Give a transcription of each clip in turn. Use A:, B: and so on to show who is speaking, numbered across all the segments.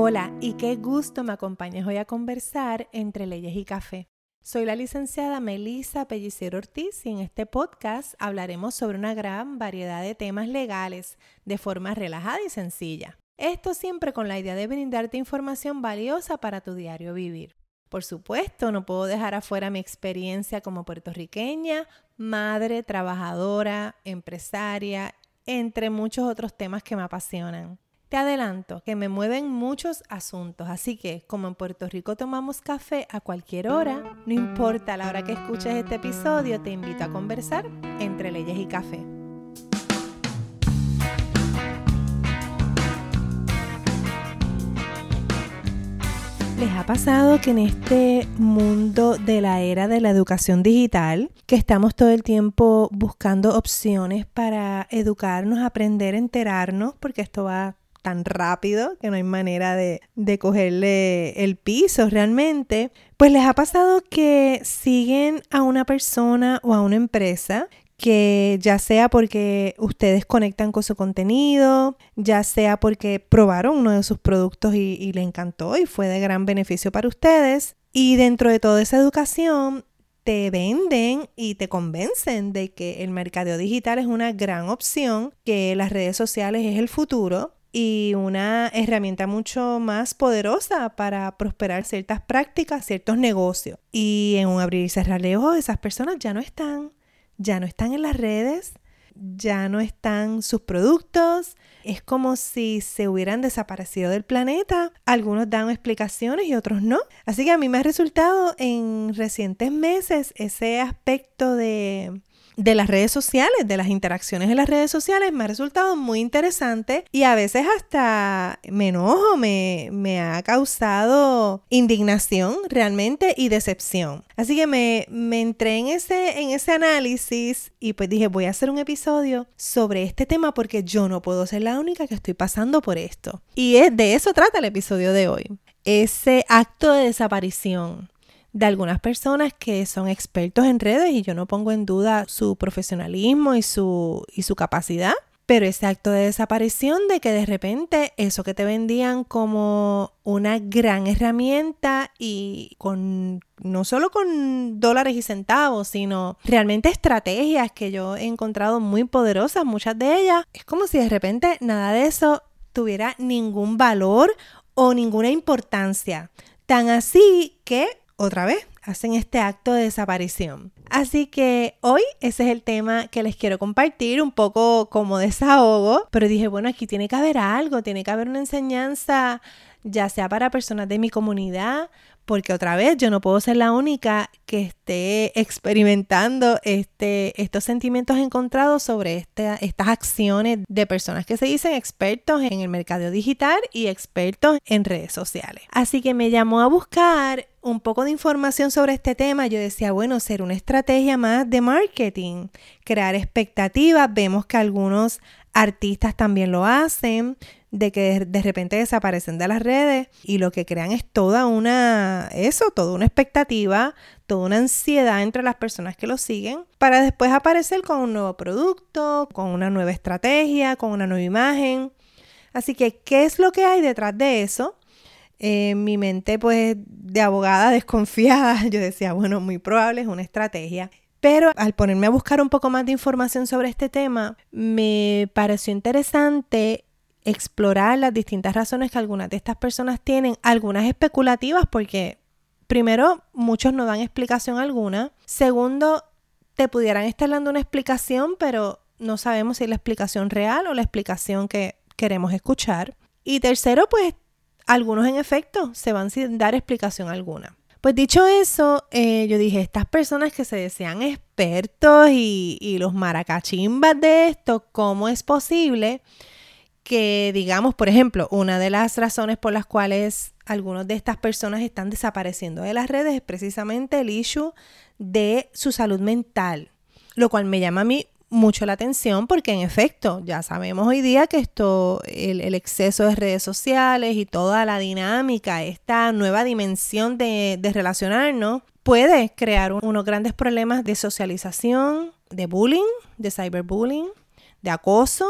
A: Hola y qué gusto me acompañes hoy a conversar entre leyes y café. Soy la licenciada Melissa Pellicero Ortiz y en este podcast hablaremos sobre una gran variedad de temas legales de forma relajada y sencilla. Esto siempre con la idea de brindarte información valiosa para tu diario vivir. Por supuesto, no puedo dejar afuera mi experiencia como puertorriqueña, madre, trabajadora, empresaria, entre muchos otros temas que me apasionan. Te adelanto que me mueven muchos asuntos, así que como en Puerto Rico tomamos café a cualquier hora, no importa la hora que escuches este episodio, te invito a conversar entre leyes y café. ¿Les ha pasado que en este mundo de la era de la educación digital, que estamos todo el tiempo buscando opciones para educarnos, aprender, enterarnos, porque esto va tan rápido que no hay manera de, de cogerle el piso realmente, pues les ha pasado que siguen a una persona o a una empresa que ya sea porque ustedes conectan con su contenido, ya sea porque probaron uno de sus productos y, y le encantó y fue de gran beneficio para ustedes. Y dentro de toda esa educación te venden y te convencen de que el mercadeo digital es una gran opción, que las redes sociales es el futuro y una herramienta mucho más poderosa para prosperar ciertas prácticas, ciertos negocios. Y en un abrir y cerrar de ojos, esas personas ya no están, ya no están en las redes, ya no están sus productos, es como si se hubieran desaparecido del planeta. Algunos dan explicaciones y otros no. Así que a mí me ha resultado en recientes meses ese aspecto de de las redes sociales, de las interacciones en las redes sociales, me ha resultado muy interesante y a veces hasta me enojo, me, ha causado indignación realmente y decepción. Así que me, me entré en ese, en ese análisis y pues dije, voy a hacer un episodio sobre este tema porque yo no puedo ser la única que estoy pasando por esto. Y es, de eso trata el episodio de hoy. Ese acto de desaparición de algunas personas que son expertos en redes y yo no pongo en duda su profesionalismo y su, y su capacidad. Pero ese acto de desaparición de que de repente eso que te vendían como una gran herramienta y con no solo con dólares y centavos, sino realmente estrategias que yo he encontrado muy poderosas, muchas de ellas, es como si de repente nada de eso tuviera ningún valor o ninguna importancia. Tan así que otra vez hacen este acto de desaparición. Así que hoy ese es el tema que les quiero compartir, un poco como desahogo, pero dije, bueno, aquí tiene que haber algo, tiene que haber una enseñanza, ya sea para personas de mi comunidad, porque otra vez yo no puedo ser la única que esté experimentando este, estos sentimientos encontrados sobre este, estas acciones de personas que se dicen expertos en el mercado digital y expertos en redes sociales. Así que me llamó a buscar un poco de información sobre este tema. Yo decía, bueno, ser una estrategia más de marketing, crear expectativas. Vemos que algunos artistas también lo hacen de que de repente desaparecen de las redes y lo que crean es toda una, eso, toda una expectativa, toda una ansiedad entre las personas que lo siguen para después aparecer con un nuevo producto, con una nueva estrategia, con una nueva imagen. Así que, ¿qué es lo que hay detrás de eso? En mi mente, pues, de abogada desconfiada, yo decía, bueno, muy probable es una estrategia. Pero al ponerme a buscar un poco más de información sobre este tema, me pareció interesante explorar las distintas razones que algunas de estas personas tienen, algunas especulativas porque primero muchos no dan explicación alguna, segundo te pudieran estar dando una explicación pero no sabemos si es la explicación real o la explicación que queremos escuchar y tercero pues algunos en efecto se van sin dar explicación alguna. Pues dicho eso, eh, yo dije, estas personas que se desean expertos y, y los maracachimbas de esto, ¿cómo es posible que, digamos, por ejemplo, una de las razones por las cuales algunas de estas personas están desapareciendo de las redes es precisamente el issue de su salud mental, lo cual me llama a mí mucho la atención porque en efecto ya sabemos hoy día que esto, el, exceso de redes sociales y toda la dinámica, esta nueva dimensión de, de relacionarnos puede crear unos grandes problemas de socialización, de bullying, de cyberbullying, de acoso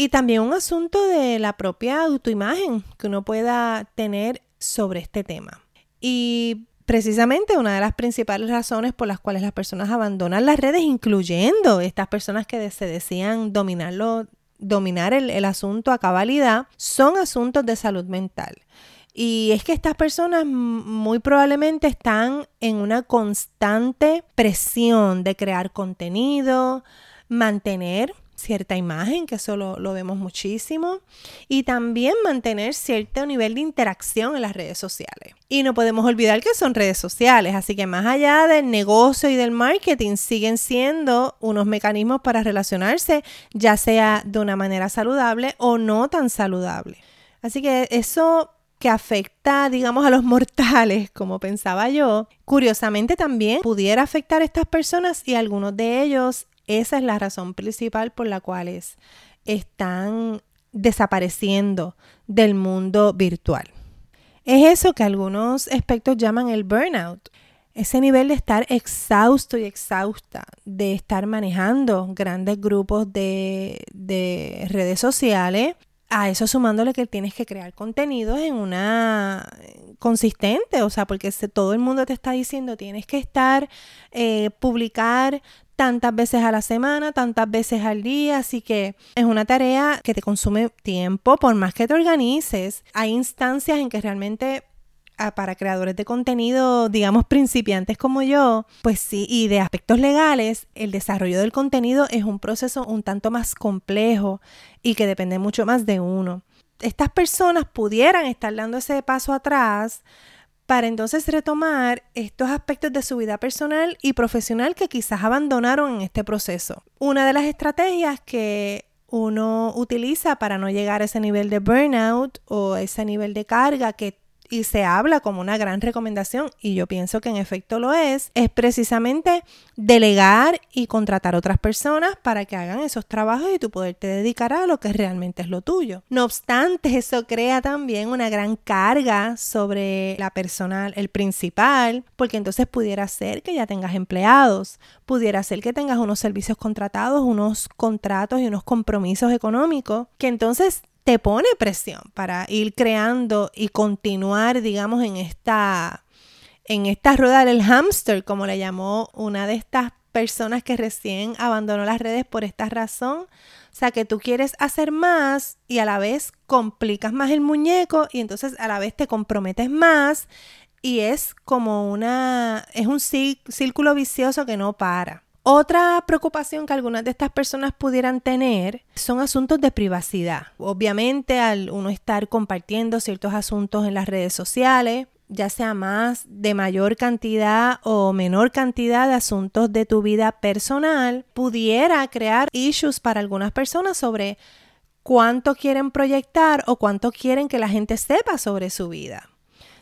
A: Y también un asunto de la propia autoimagen que uno pueda tener sobre este tema. Y precisamente una de las principales razones por las cuales las personas abandonan las redes, incluyendo estas personas que se decían dominarlo, dominar el, el asunto a cabalidad, son asuntos de salud mental. Y es que estas personas muy probablemente están en una constante presión de crear contenido, mantener cierta imagen, que eso lo, vemos muchísimo, y también mantener cierto nivel de interacción en las redes sociales. Y no podemos olvidar que son redes sociales, así que más allá del negocio y del marketing, siguen siendo unos mecanismos para relacionarse, ya sea de una manera saludable o no tan saludable. Así que eso que afecta, digamos, a los mortales, como pensaba yo, curiosamente también pudiera afectar a estas personas y algunos de ellos esa es la razón principal por la cual están desapareciendo del mundo virtual. Es eso que algunos expertos llaman el burnout. Ese nivel de estar exhausto y exhausta, de estar manejando grandes grupos de, de redes sociales, a eso sumándole que tienes que crear contenidos en una consistente, o sea, porque todo el mundo te está diciendo tienes que estar, eh, publicar tantas veces a la semana, tantas veces al día, así que es una tarea que te consume tiempo, por más que te organices. Hay instancias en que realmente para creadores de contenido, digamos, principiantes como yo, pues sí, y de aspectos legales, el desarrollo del contenido es un proceso un tanto más complejo y que depende mucho más de uno. Estas personas pudieran estar dando ese paso atrás para entonces retomar estos aspectos de su vida personal y profesional que quizás abandonaron en este proceso. Una de las estrategias que uno utiliza para no llegar a ese nivel de burnout o ese nivel de carga que y se habla como una gran recomendación, y yo pienso que en efecto lo es, es precisamente delegar y contratar otras personas para que hagan esos trabajos y tú poderte dedicar a lo que realmente es lo tuyo. No obstante, eso crea también una gran carga sobre la personal, el principal, porque entonces pudiera ser que ya tengas empleados, pudiera ser que tengas unos servicios contratados, unos contratos y unos compromisos económicos, que entonces te pone presión para ir creando y continuar, digamos, en esta, en esta rueda del hámster, como le llamó una de estas personas que recién abandonó las redes por esta razón. O sea, que tú quieres hacer más y a la vez complicas más el muñeco y entonces a la vez te comprometes más y es como una, es un círculo vicioso que no para. Otra preocupación que algunas de estas personas pudieran tener son asuntos de privacidad. Obviamente, al uno estar compartiendo ciertos asuntos en las redes sociales, ya sea más de mayor cantidad o menor cantidad de asuntos de tu vida personal, pudiera crear issues para algunas personas sobre cuánto quieren proyectar o cuánto quieren que la gente sepa sobre su vida.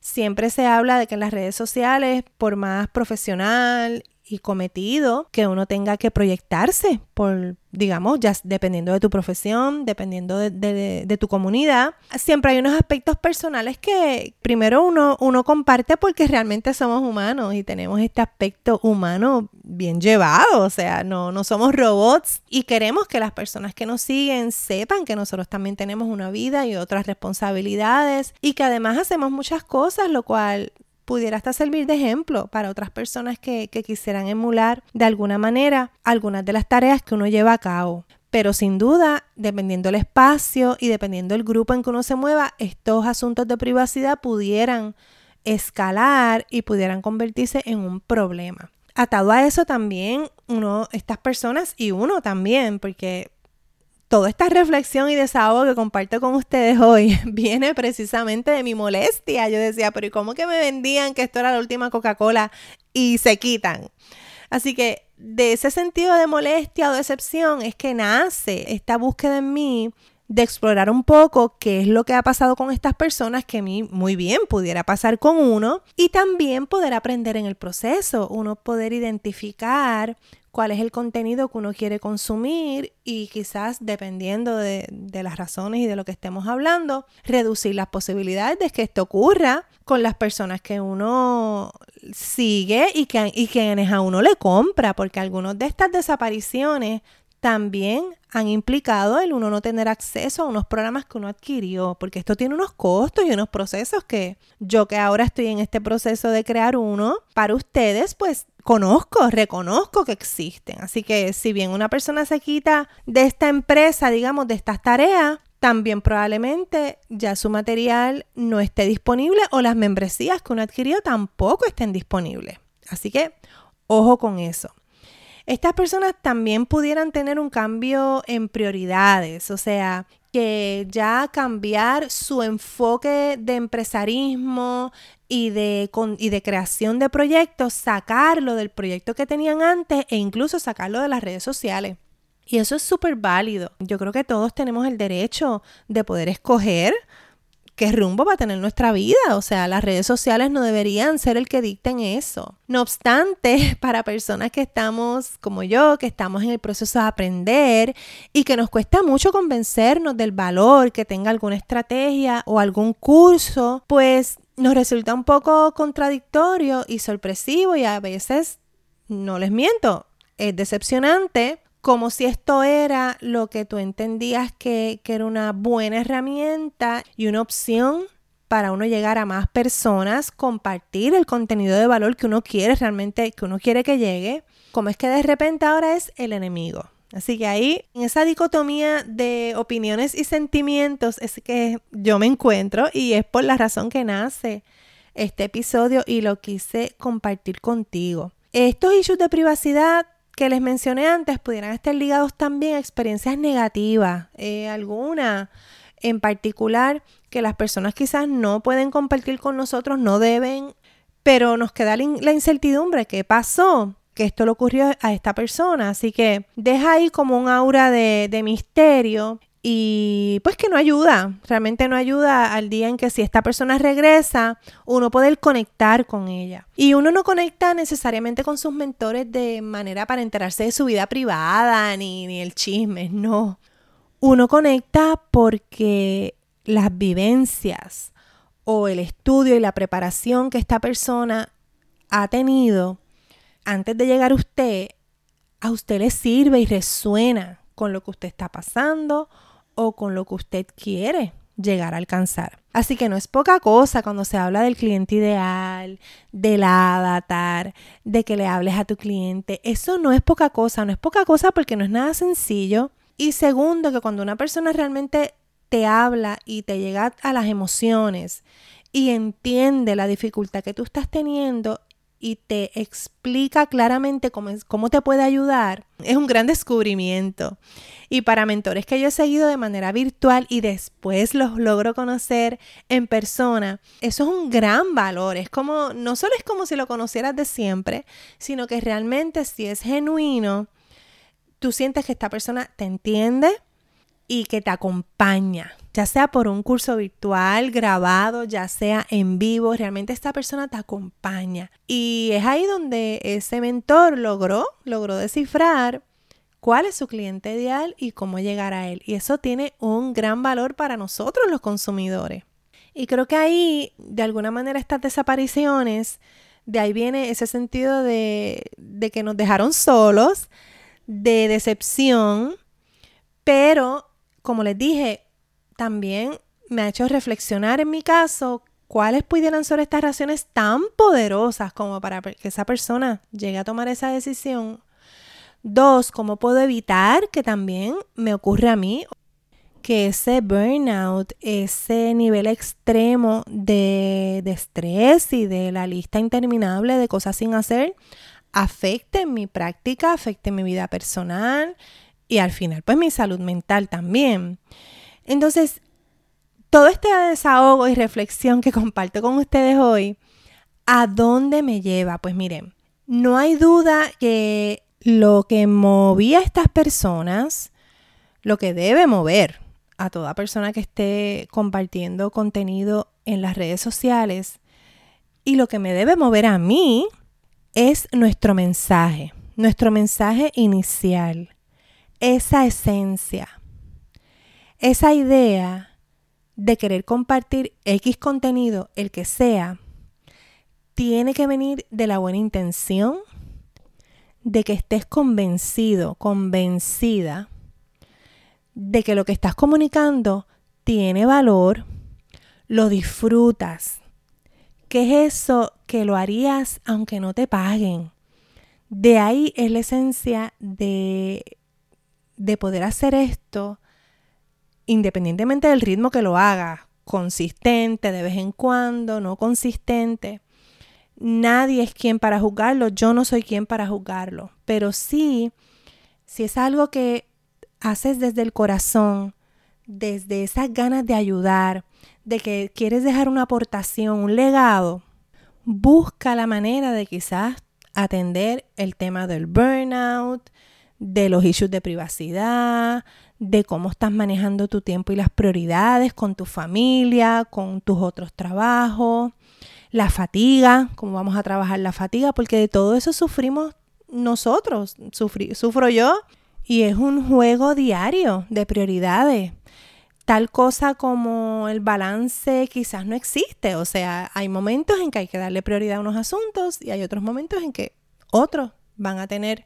A: Siempre se habla de que en las redes sociales, por más profesional y cometido que uno tenga que proyectarse por, digamos, ya dependiendo de tu profesión, dependiendo de, tu comunidad. Siempre hay unos aspectos personales que primero uno, uno comparte porque realmente somos humanos y tenemos este aspecto humano bien llevado, o sea, no, no somos robots y queremos que las personas que nos siguen sepan que nosotros también tenemos una vida y otras responsabilidades y que además hacemos muchas cosas, lo cual pudiera hasta servir de ejemplo para otras personas que, quisieran emular de alguna manera algunas de las tareas que uno lleva a cabo. Pero sin duda, dependiendo del espacio y dependiendo del grupo en que uno se mueva, estos asuntos de privacidad pudieran escalar y pudieran convertirse en un problema. Atado a eso también, uno, estas personas y uno también, porque toda esta reflexión y desahogo que comparto con ustedes hoy viene precisamente de mi molestia. Yo decía, pero ¿y cómo que me vendían que esto era la última Coca-Cola y se quitan? Así que de ese sentido de molestia o decepción es que nace esta búsqueda en mí de explorar un poco qué es lo que ha pasado con estas personas que a mí muy bien pudiera pasar con uno y también poder aprender en el proceso, uno poder identificar cuál es el contenido que uno quiere consumir y quizás dependiendo de, las razones y de lo que estemos hablando, reducir las posibilidades de que esto ocurra con las personas que uno sigue y, que, y quienes a uno le compra, porque algunas de estas desapariciones también han implicado el uno no tener acceso a unos programas que uno adquirió, porque esto tiene unos costos y unos procesos que yo que ahora estoy en este proceso de crear uno, para ustedes pues conozco, reconozco que existen. Así que si bien una persona se quita de esta empresa, digamos, de estas tareas, también probablemente ya su material no esté disponible o las membresías que uno adquirió tampoco estén disponibles. Así que ojo con eso. Estas personas también pudieran tener un cambio en prioridades, o sea, que ya cambiar su enfoque de empresarismo y de, y de creación de proyectos, sacarlo del proyecto que tenían antes e incluso sacarlo de las redes sociales. Y eso es súper válido. Yo creo que todos tenemos el derecho de poder escoger qué rumbo va a tener nuestra vida. O sea, las redes sociales no deberían ser el que dicten eso. No obstante, para personas que estamos como yo, que estamos en el proceso de aprender y que nos cuesta mucho convencernos del valor que tenga alguna estrategia o algún curso, pues nos resulta un poco contradictorio y sorpresivo y a veces, no les miento, es decepcionante como si esto era lo que tú entendías que, era una buena herramienta y una opción para uno llegar a más personas, compartir el contenido de valor que uno quiere realmente, que uno quiere que llegue, como es que de repente ahora es el enemigo. Así que ahí, en esa dicotomía de opiniones y sentimientos, es que yo me encuentro y es por la razón que nace este episodio y lo quise compartir contigo. Estos issues de privacidad que les mencioné antes pudieran estar ligados también a experiencias negativas, eh, alguna en particular que las personas quizás no pueden compartir con nosotros, no deben, pero nos queda la incertidumbre, ¿qué pasó? Que esto le ocurrió a esta persona, así que deja ahí como un aura de, de misterio y pues que no ayuda, realmente no ayuda al día en que si esta persona regresa, uno puede conectar con ella. Y uno no conecta necesariamente con sus mentores de manera para enterarse de su vida privada ni, ni el chisme, no. Uno conecta porque las vivencias o el estudio y la preparación que esta persona ha tenido antes de llegar a usted, a usted le sirve y resuena con lo que usted está pasando o con lo que usted quiere llegar a alcanzar. Así que no es poca cosa cuando se habla del cliente ideal, del avatar, de que le hables a tu cliente. Eso no es poca cosa, no es poca cosa porque no es nada sencillo. Y segundo, que cuando una persona realmente te habla y te llega a las emociones y entiende la dificultad que tú estás teniendo, y te explica claramente cómo, cómo te puede ayudar, es un gran descubrimiento. Y para mentores que yo he seguido de manera virtual y después los logro conocer en persona, eso es un gran valor. Es como, no solo es como si lo conocieras de siempre, sino que realmente si es genuino, tú sientes que esta persona te entiende y que te acompaña ya sea por un curso virtual, grabado, ya sea en vivo, realmente esta persona te acompaña. Y es ahí donde ese mentor logró, logró descifrar cuál es su cliente ideal y cómo llegar a él. Y eso tiene un gran valor para nosotros los consumidores. Y creo que ahí, de alguna manera, estas desapariciones, de ahí viene ese sentido de, de que nos dejaron solos, de decepción, pero, como les dije, también me ha hecho reflexionar en mi caso cuáles pudieran ser estas razones tan poderosas como para que esa persona llegue a tomar esa decisión. Dos, cómo puedo evitar que también me ocurra a mí que ese burnout, ese nivel extremo de, de estrés y de la lista interminable de cosas sin hacer afecte mi práctica, afecte mi vida personal y al final pues mi salud mental también. Entonces, todo este desahogo y reflexión que comparto con ustedes hoy, ¿a dónde me lleva? Pues miren, no hay duda que lo que movía a estas personas, lo que debe mover a toda persona que esté compartiendo contenido en las redes sociales y lo que me debe mover a mí es nuestro mensaje, nuestro mensaje inicial, esa esencia, esa idea de querer compartir X contenido, el que sea, tiene que venir de la buena intención, de que estés convencido, convencida de que lo que estás comunicando tiene valor, lo disfrutas. ¿Qué es eso que lo harías aunque no te paguen? De ahí es la esencia de, de poder hacer esto independientemente del ritmo que lo hagas, consistente, de vez en cuando, no consistente. Nadie es quien para juzgarlo, yo no soy quien para juzgarlo, pero sí, si es algo que haces desde el corazón, desde esas ganas de ayudar, de que quieres dejar una aportación, un legado, busca la manera de quizás atender el tema del burnout, de los issues de privacidad, de cómo estás manejando tu tiempo y las prioridades con tu familia, con tus otros trabajos, la fatiga, cómo vamos a trabajar la fatiga, porque de todo eso sufrimos nosotros, sufro yo, y es un juego diario de prioridades. Tal cosa como el balance quizás no existe, o sea, hay momentos en que hay que darle prioridad a unos asuntos y hay otros momentos en que otros van a tener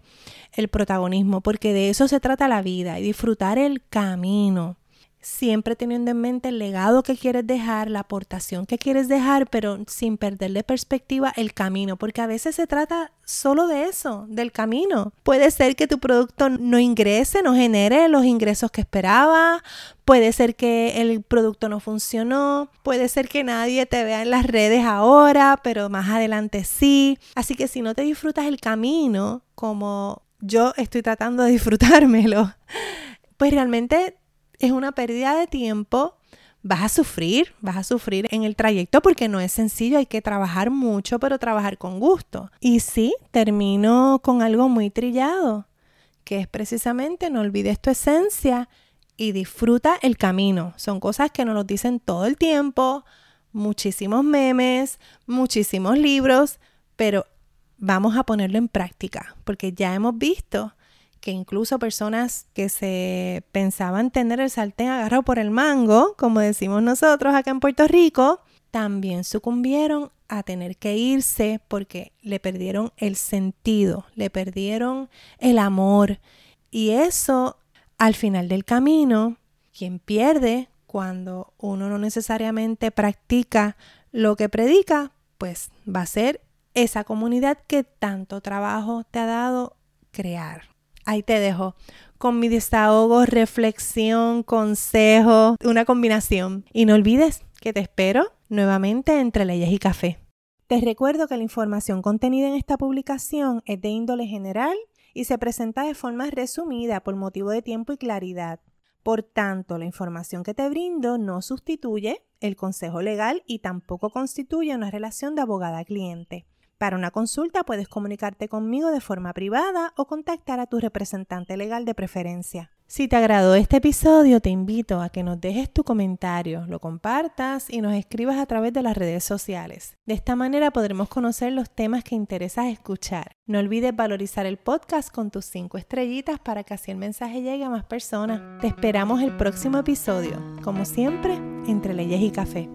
A: el protagonismo, porque de eso se trata la vida y disfrutar el camino siempre teniendo en mente el legado que quieres dejar, la aportación que quieres dejar, pero sin perder de perspectiva el camino, porque a veces se trata solo de eso, del camino. Puede ser que tu producto no ingrese, no genere los ingresos que esperaba, puede ser que el producto no funcionó, puede ser que nadie te vea en las redes ahora, pero más adelante sí. Así que si no te disfrutas el camino como yo estoy tratando de disfrutármelo, pues realmente es una pérdida de tiempo. Vas a sufrir, vas a sufrir en el trayecto porque no es sencillo, hay que trabajar mucho, pero trabajar con gusto. Y sí, termino con algo muy trillado, que es precisamente no olvides tu esencia y disfruta el camino. Son cosas que nos lo dicen todo el tiempo, muchísimos memes, muchísimos libros, pero vamos a ponerlo en práctica, porque ya hemos visto que incluso personas que se pensaban tener el sartén agarrado por el mango, como decimos nosotros acá en Puerto Rico, también sucumbieron a tener que irse porque le perdieron el sentido, le perdieron el amor. Y eso, al final del camino, quien pierde cuando uno no necesariamente practica lo que predica, pues va a ser esa comunidad que tanto trabajo te ha dado crear. Ahí te dejo con mi desahogo, reflexión, consejo, una combinación. Y no olvides que te espero nuevamente entre leyes y café. Te recuerdo que la información contenida en esta publicación es de índole general y se presenta de forma resumida por motivo de tiempo y claridad. Por tanto, la información que te brindo no sustituye el consejo legal y tampoco constituye una relación de abogada-cliente. Para una consulta puedes comunicarte conmigo de forma privada o contactar a tu representante legal de preferencia. Si te agradó este episodio, te invito a que nos dejes tu comentario, lo compartas y nos escribas a través de las redes sociales. De esta manera podremos conocer los temas que interesas escuchar. No olvides valorizar el podcast con tus 5 estrellitas para que así el mensaje llegue a más personas. Te esperamos el próximo episodio, como siempre, entre leyes y café.